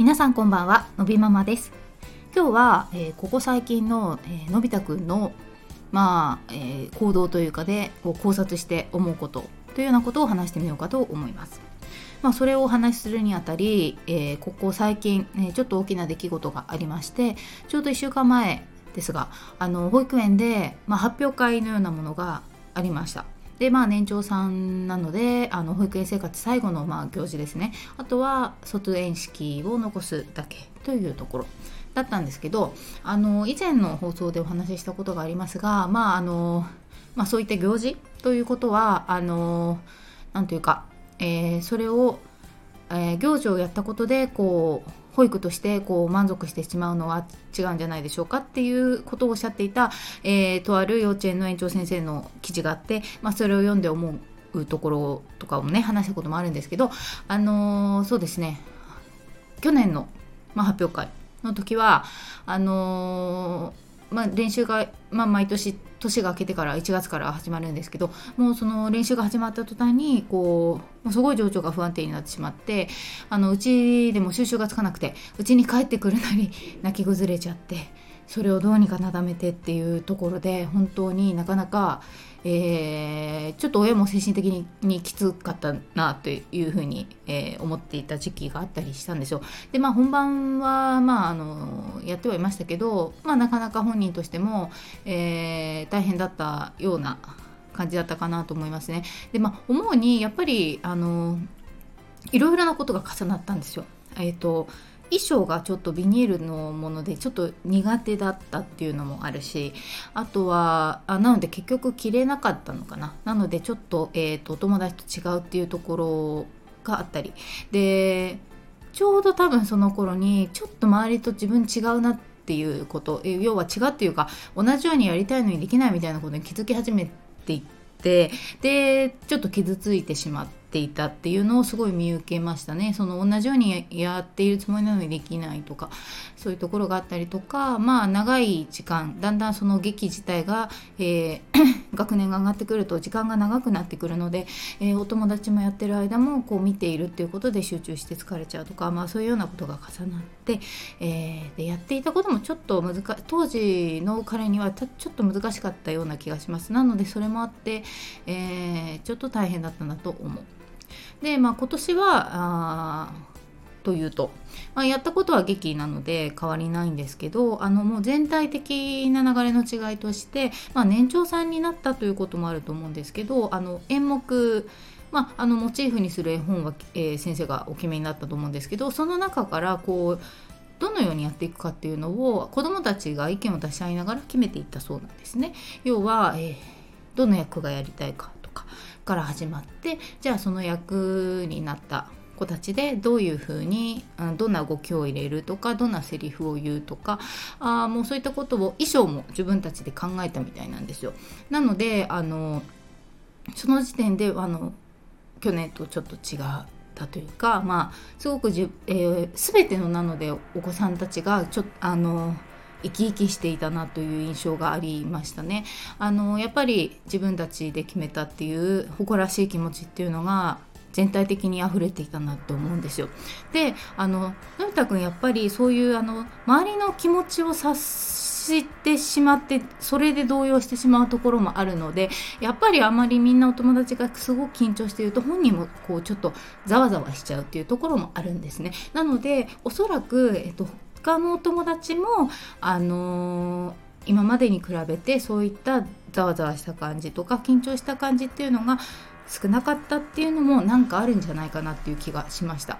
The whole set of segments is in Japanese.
皆さんこんばんはのびママです今日は、えー、ここ最近の、えー、のび太くんのまあ、えー、行動というかでこう考察して思うことというようなことを話してみようかと思いますまあ、それをお話しするにあたり、えー、ここ最近、ね、ちょっと大きな出来事がありましてちょうど1週間前ですがあの保育園で、まあ、発表会のようなものがありました。でまあ年長さんなのであの保育園生活最後のまあ行事ですね。あとは卒園式を残すだけというところだったんですけどあの以前の放送でお話ししたことがありますがまああの、まあ、そういった行事ということはあのなんというか、えー、それを、えー、行事をやったことでこう保育としてこう満足してしまうのは違うんじゃないでしょうかっていうことをおっしゃっていた、えー、とある幼稚園の園長先生の記事があって、まあ、それを読んで思うところとかもね話したこともあるんですけど、あのー、そうですね。去年の、まあ、発表会の時はあのーまあ、練習が、まあ、毎年年が明けてから1月から始まるんですけどもうその練習が始まった途端にこうもうすごい情緒が不安定になってしまってあのうちでも収集がつかなくてうちに帰ってくるなり泣き崩れちゃってそれをどうにかなだめてっていうところで本当になかなかえー、ちょっと親も精神的にきつかったなというふうに、えー、思っていた時期があったりしたんですよ。でまあ本番は、まあ、あのやってはいましたけど、まあ、なかなか本人としても、えー、大変だったような感じだったかなと思いますね。でまあ思うにやっぱりあのいろいろなことが重なったんですよ。えーと衣装がちょっとビニールのものでちょっと苦手だったっていうのもあるしあとはあなので結局着れなかったのかななのでちょっと,、えーと、お友達と違うっていうところがあったりでちょうど多分その頃にちょっと周りと自分違うなっていうこと要は違うっていうか同じようにやりたいのにできないみたいなことに気づき始めていってでちょっと傷ついてしまって。ていたっていうのをすごい見受けましたねその同じようにやっているつもりなのにできないとかそういうところがあったりとかまあ長い時間だんだんその劇自体が、えー、学年が上がってくると時間が長くなってくるので、えー、お友達もやってる間もこう見ているっていうことで集中して疲れちゃうとか、まあ、そういうようなことが重なって、えー、でやっていたこともちょっと難当時の彼にはちょっと難しかったような気がしますなのでそれもあって、えー、ちょっと大変だったなと思う。で、まあ、今年はあというと、まあ、やったことは劇なので変わりないんですけどあのもう全体的な流れの違いとして、まあ、年長さんになったということもあると思うんですけどあの演目まあ、あのモチーフにする絵本は、えー、先生がお決めになったと思うんですけどその中からこうどのようにやっていくかっていうのを子どもたちが意見を出し合いながら決めていったそうなんですね。要は、えー、どの役がやりたいかから始まってじゃあその役になった子たちでどういうふうに、どんな動きを入れるとかどんなセリフを言うとかあもうそういったことを衣装も自分たちで考えたみたいなんですよ。なのであのその時点であの去年とちょっと違ったというかまあすごくじ、えー、全てのなのでお子さんたちがちょっとあの生き生きしていたなという印象がありましたね。あのやっぱり自分たちで決めたっていう誇らしい気持ちっていうのが全体的に溢れていたなと思うんですよ。であののび太くんやっぱりそういうあの周りの気持ちを察してしまってそれで動揺してしまうところもあるのでやっぱりあまりみんなお友達がすごく緊張していると本人もこうちょっとざわざわしちゃうっていうところもあるんですね。なのでおそらく、えっと、他のお友達もあのー、今までに比べてそういったざわざわした感じとか緊張した感じっていうのが少なかったっていうのもなんかあるんじゃないかなっていう気がしました。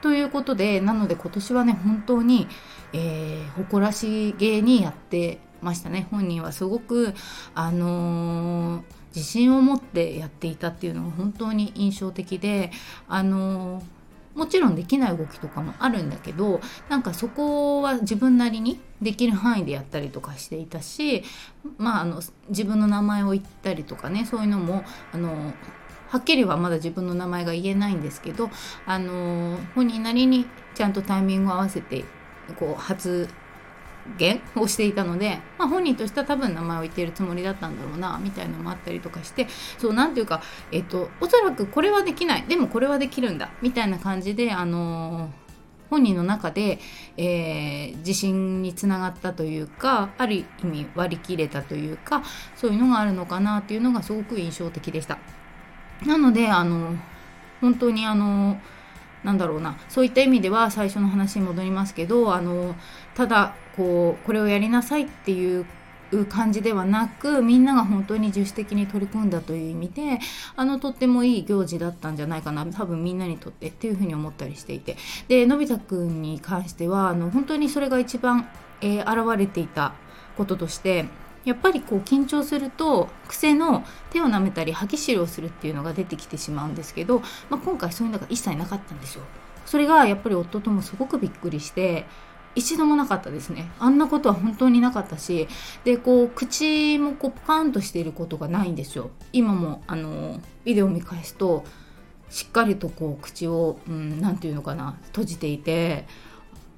ということでなので今年はね本当に、えー、誇らしげにやってましたね本人はすごくあのー、自信を持ってやっていたっていうのが本当に印象的であのーもちろんできない動きとかもあるんだけどなんかそこは自分なりにできる範囲でやったりとかしていたし、まあ、あの自分の名前を言ったりとかねそういうのもあのはっきりはまだ自分の名前が言えないんですけどあの本人なりにちゃんとタイミングを合わせてこう初言をしていたので、まあ、本人としては多分名前を言っているつもりだったんだろうなみたいなのもあったりとかしてそうなんていうか、えっと、おそらくこれはできない。でもこれはできるんだ。みたいな感じであの本人の中で、えー、自信につながったというかある意味割り切れたというかそういうのがあるのかなっていうのがすごく印象的でした。なのであの本当にあのなんだろうな。そういった意味では最初の話に戻りますけどあのただこうこれをやりなさいっていう感じではなくみんなが本当に自主的に取り組んだという意味であのとってもいい行事だったんじゃないかな多分みんなにとってっていうふうに思ったりしていてでのび太くんに関してはあの本当にそれが一番、えー、現れていたこととしてやっぱりこう緊張すると癖の手を舐めたり歯ぎしりをするっていうのが出てきてしまうんですけど、まあ、今回そういうのが一切なかったんですよ。それがやっぱり夫ともすごくびっくりして一度もなかったですね。あんなことは本当になかったしでこう口もこうパーンとしていることがないんですよ。今もあのビデオ見返すとしっかりとこう口を、うん、て言うのかな閉じていて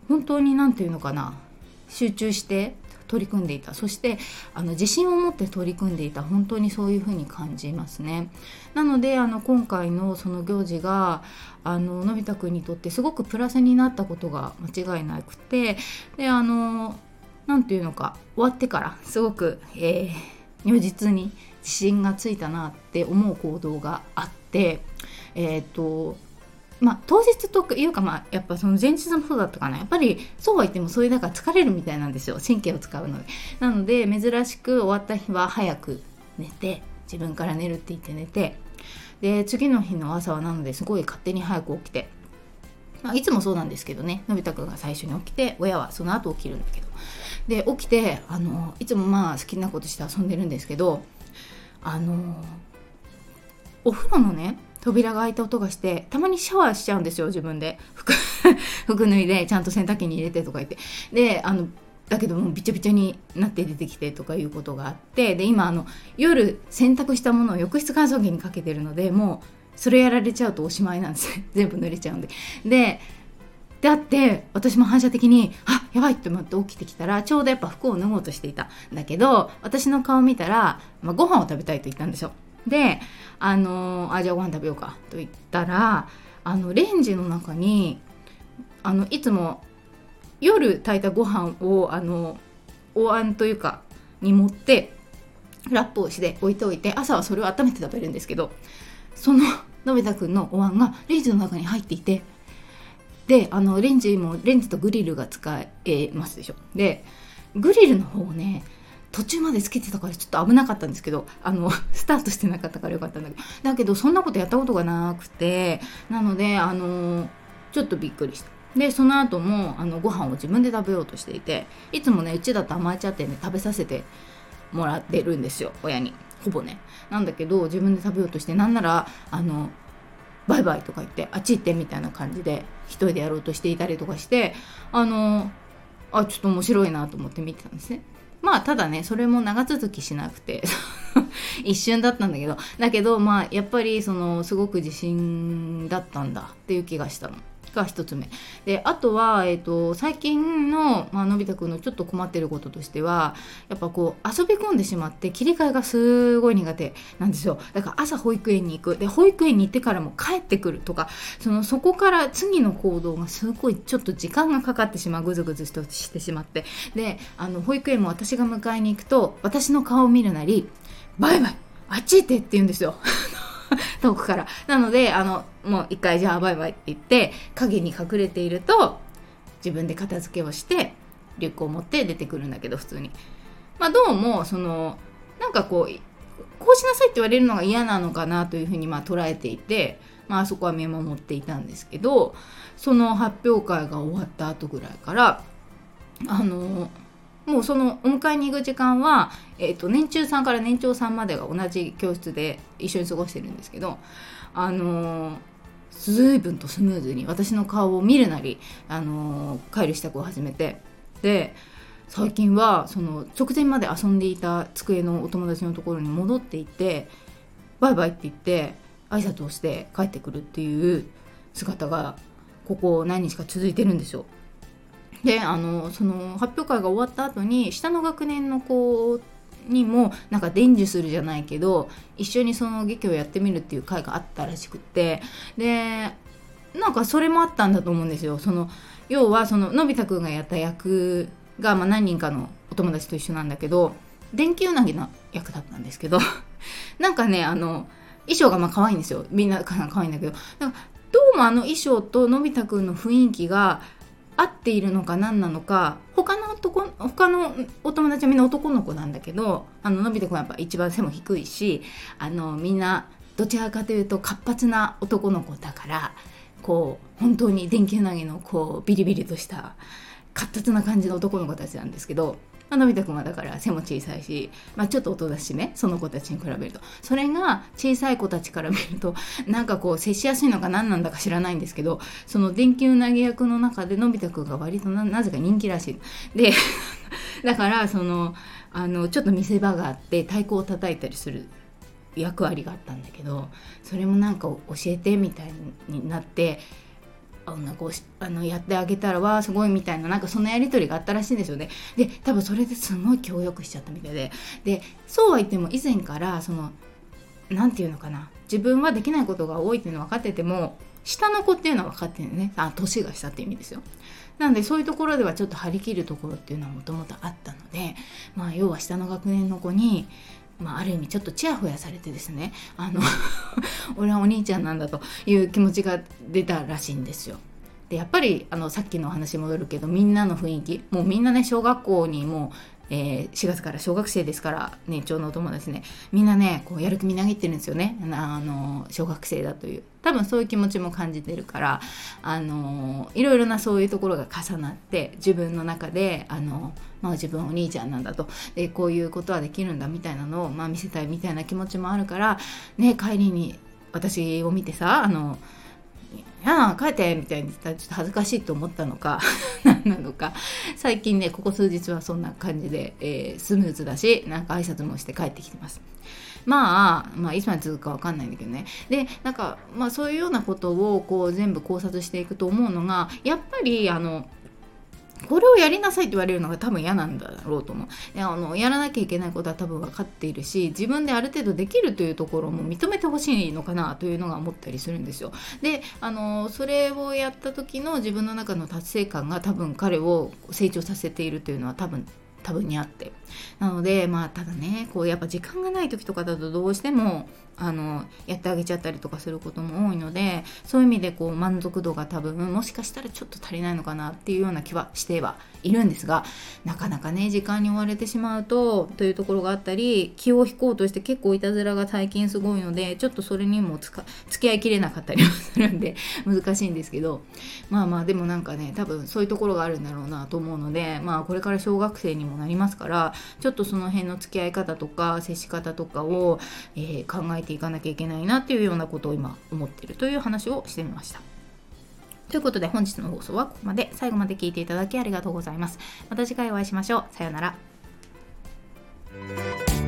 本当に何て言うのかな集中して取り組んでいた。そしてあの自信を持って取り組んでいた。本当にそういうふうに感じますね。なのであの今回のその行事があののび太くんにとってすごくプラスになったことが間違いなくてであの何て言うのか終わってからすごく、えー、如実に自信がついたなって思う行動があってえっ、ー、とまあ、当日というか、まあ、やっぱその前日もそうだったかな。やっぱりそうは言ってもそういうだか疲れるみたいなんですよ。神経を使うので。なので珍しく終わった日は早く寝て自分から寝るって言って寝て。で次の日の朝はなのですごい勝手に早く起きて、まあ、いつもそうなんですけどね。のび太くんが最初に起きて親はその後起きるんだけど。で起きてあのいつもまあ好きなことして遊んでるんですけどあのお風呂のね扉が開いた音がしてたまにシャワーしちゃうんですよ自分で。服 服脱いでちゃんと洗濯機に入れてとか言って。であのだけどもうびちゃびちゃになって出てきてとかいうことがあってで今あの夜洗濯したものを浴室乾燥機にかけてるのでもうそれやられちゃうとおしまいなんです。全部濡れちゃうんで。でであって私も反射的にあやばいって思って起きてきたらちょうどやっぱ服を脱ごうとしていたんだけど私の顔見たら、まあ、ご飯を食べたいと言ったんですよ。であのあじゃあご飯食べようかと言ったらあのレンジの中にあのいつも夜炊いたご飯をあのお椀というかに盛ってラップをして置いておいて朝はそれを温めて食べるんですけどそののび太くんのお椀がレンジの中に入っていてであのレンジもレンジとグリルが使えますでしょ。でグリルの方をね途中までつけてたからちょっと危なかったんですけどあの スタートしてなかったからよかったんだけど。だけどそんなことやったことがなくてなのであのちょっとびっくりした。でその後もあのご飯を自分で食べようとしていていつもねうちだと甘えちゃってね食べさせてもらってるんですよ親に。ほぼね。なんだけど自分で食べようとしてなんならあのバイバイとか言ってあっち行ってみたいな感じで一人でやろうとしていたりとかしてあのあちょっと面白いなと思って見てたんですね。まあただねそれも長続きしなくて 一瞬だったんだけどだけどまあやっぱりそのすごく自信だったんだっていう気がしたの。が1つ目。であとは、えーと、最近の、まあのび太くんのちょっと困ってることとしてはやっぱこう遊び込んでしまって切り替えがすごい苦手なんですよ。だから朝保育園に行く。で保育園に行ってからも帰ってくるとかそのそこから次の行動がすごいちょっと時間がかかってしまうぐずぐずしてしまって。であの保育園も私が迎えに行くと私の顔を見るなりバイバイあっち行ってって言うんですよ。遠くから。なので、あの、もう一回じゃあバイバイって言って、影に隠れていると、自分で片付けをして、リュックを持って出てくるんだけど、普通に。まあ、どうも、その、なんかこう、こうしなさいって言われるのが嫌なのかなというふうにまあ捉えていて、まあそこは見守っていたんですけど、その発表会が終わった後ぐらいから、あの、もうそのお迎えに行く時間は、えーと、年中さんから年長さんまでが同じ教室で一緒に過ごしてるんですけどあのー、随分とスムーズに私の顔を見るなり、あのー、帰る支度を始めてで最近はその直前まで遊んでいた机のお友達のところに戻っていってバイバイって言って挨拶をして帰ってくるっていう姿がここ何日か続いてるんですよ。であのその発表会が終わった後に下の学年の子にもなんか伝授するじゃないけど一緒にその劇をやってみるっていう会があったらしくって。でなんかそれもあったんだと思うんですよ。その要はそののび太くんがやった役が、まあ、何人かのお友達と一緒なんだけど電気うなぎの役だったんですけど なんかねあの衣装がまあ可愛いんですよ。みんな可愛いんだけど。なんかどうもあの衣装とのび太くんの雰囲気が合っているのか何なのか他の男他のお友達はみんな男の子なんだけどあののび太くんはやっぱ一番背も低いしあのみんなどちらかというと活発な男の子だからこう本当に電球投げのこうビリビリとした活発な感じの男の子たちなんですけどまあのび太くんはだから背も小さいし、まあ、ちょっと音だしねその子たちに比べると。それが小さい子たちから見るとなんかこう接しやすいのか何なんだか知らないんですけどその電球投げ役の中でのび太くんが割となぜか人気らしい。で だからそのあのちょっと見せ場があって太鼓を叩いたりする役割があったんだけどそれもなんか教えてみたいになってあのこうあのやってあげたらわすごいみたいななんかそのやり取りがあったらしいんですよね。で多分それですごい協力しちゃったみたいで。でそうは言っても以前からその何て言うのかな。自分はできないことが多いっていうのは分かってても下の子っていうのは分かってるね。あ年が下って意味ですよ。なのでそういうところではちょっと張り切るところっていうのはもともとあったのでまあ要は下の学年の子にまあ、ある意味ちょっとちやほやされてですねあの 俺はお兄ちゃんなんだという気持ちが出たらしいんですよ。でやっぱりあのさっきの話戻るけどみんなの雰囲気もうみんなね小学校にもえー、4月から小学生ですから年長のお友達ねみんなねこうやる気みなぎってるんですよね。あの小学生だという。多分そういう気持ちも感じてるからあのいろいろなそういうところが重なって自分の中であの、まあ、自分お兄ちゃんなんだと。でこういうことはできるんだみたいなのを、まあ、見せたいみたいな気持ちもあるからね帰りに私を見てさあのや帰ってみたいに言ったらちょっと恥ずかしいと思ったのか 何なのか。最近ねここ数日はそんな感じで、えー、スムーズだしなんか挨拶もして帰ってきてます。まあ、まあ、いつまで続くか分かんないんだけどね。でなんか、まあ、そういうようなことをこう全部考察していくと思うのがやっぱりあのこれをやりなさいって言われるのが多分嫌なんだろうと思う。やあのやらなきゃいけないことは多分分かっているし自分である程度できるというところも認めてほしいのかなというのが思ったりするんですよ。であのそれをやった時の自分の中の達成感が多分彼を成長させているというのは多分多分にあって。なのでまあただねこうやっぱ時間がない時とかだとどうしてもあのやってあげちゃったりとかすることも多いのでそういう意味でこう満足度が多分もしかしたらちょっと足りないのかなっていうような気はしてはいるんですがなかなかね時間に追われてしまうとというところがあったり気を引こうとして結構いたずらが最近すごいのでちょっとそれにも付き合いきれなかったりもするんで 難しいんですけど。まあまあでもなんかね多分そういうところがあるんだろうなと思うのでまあこれから小学生にももなりますからちょっとその辺の付き合い方とか接し方とかを、えー、考えていかなきゃいけないなっていうようなことを今思ってるという話をしてみました。ということで本日の放送はここまで最後まで聞いていただきありがとうございます。また次回お会いしましょう。さようなら。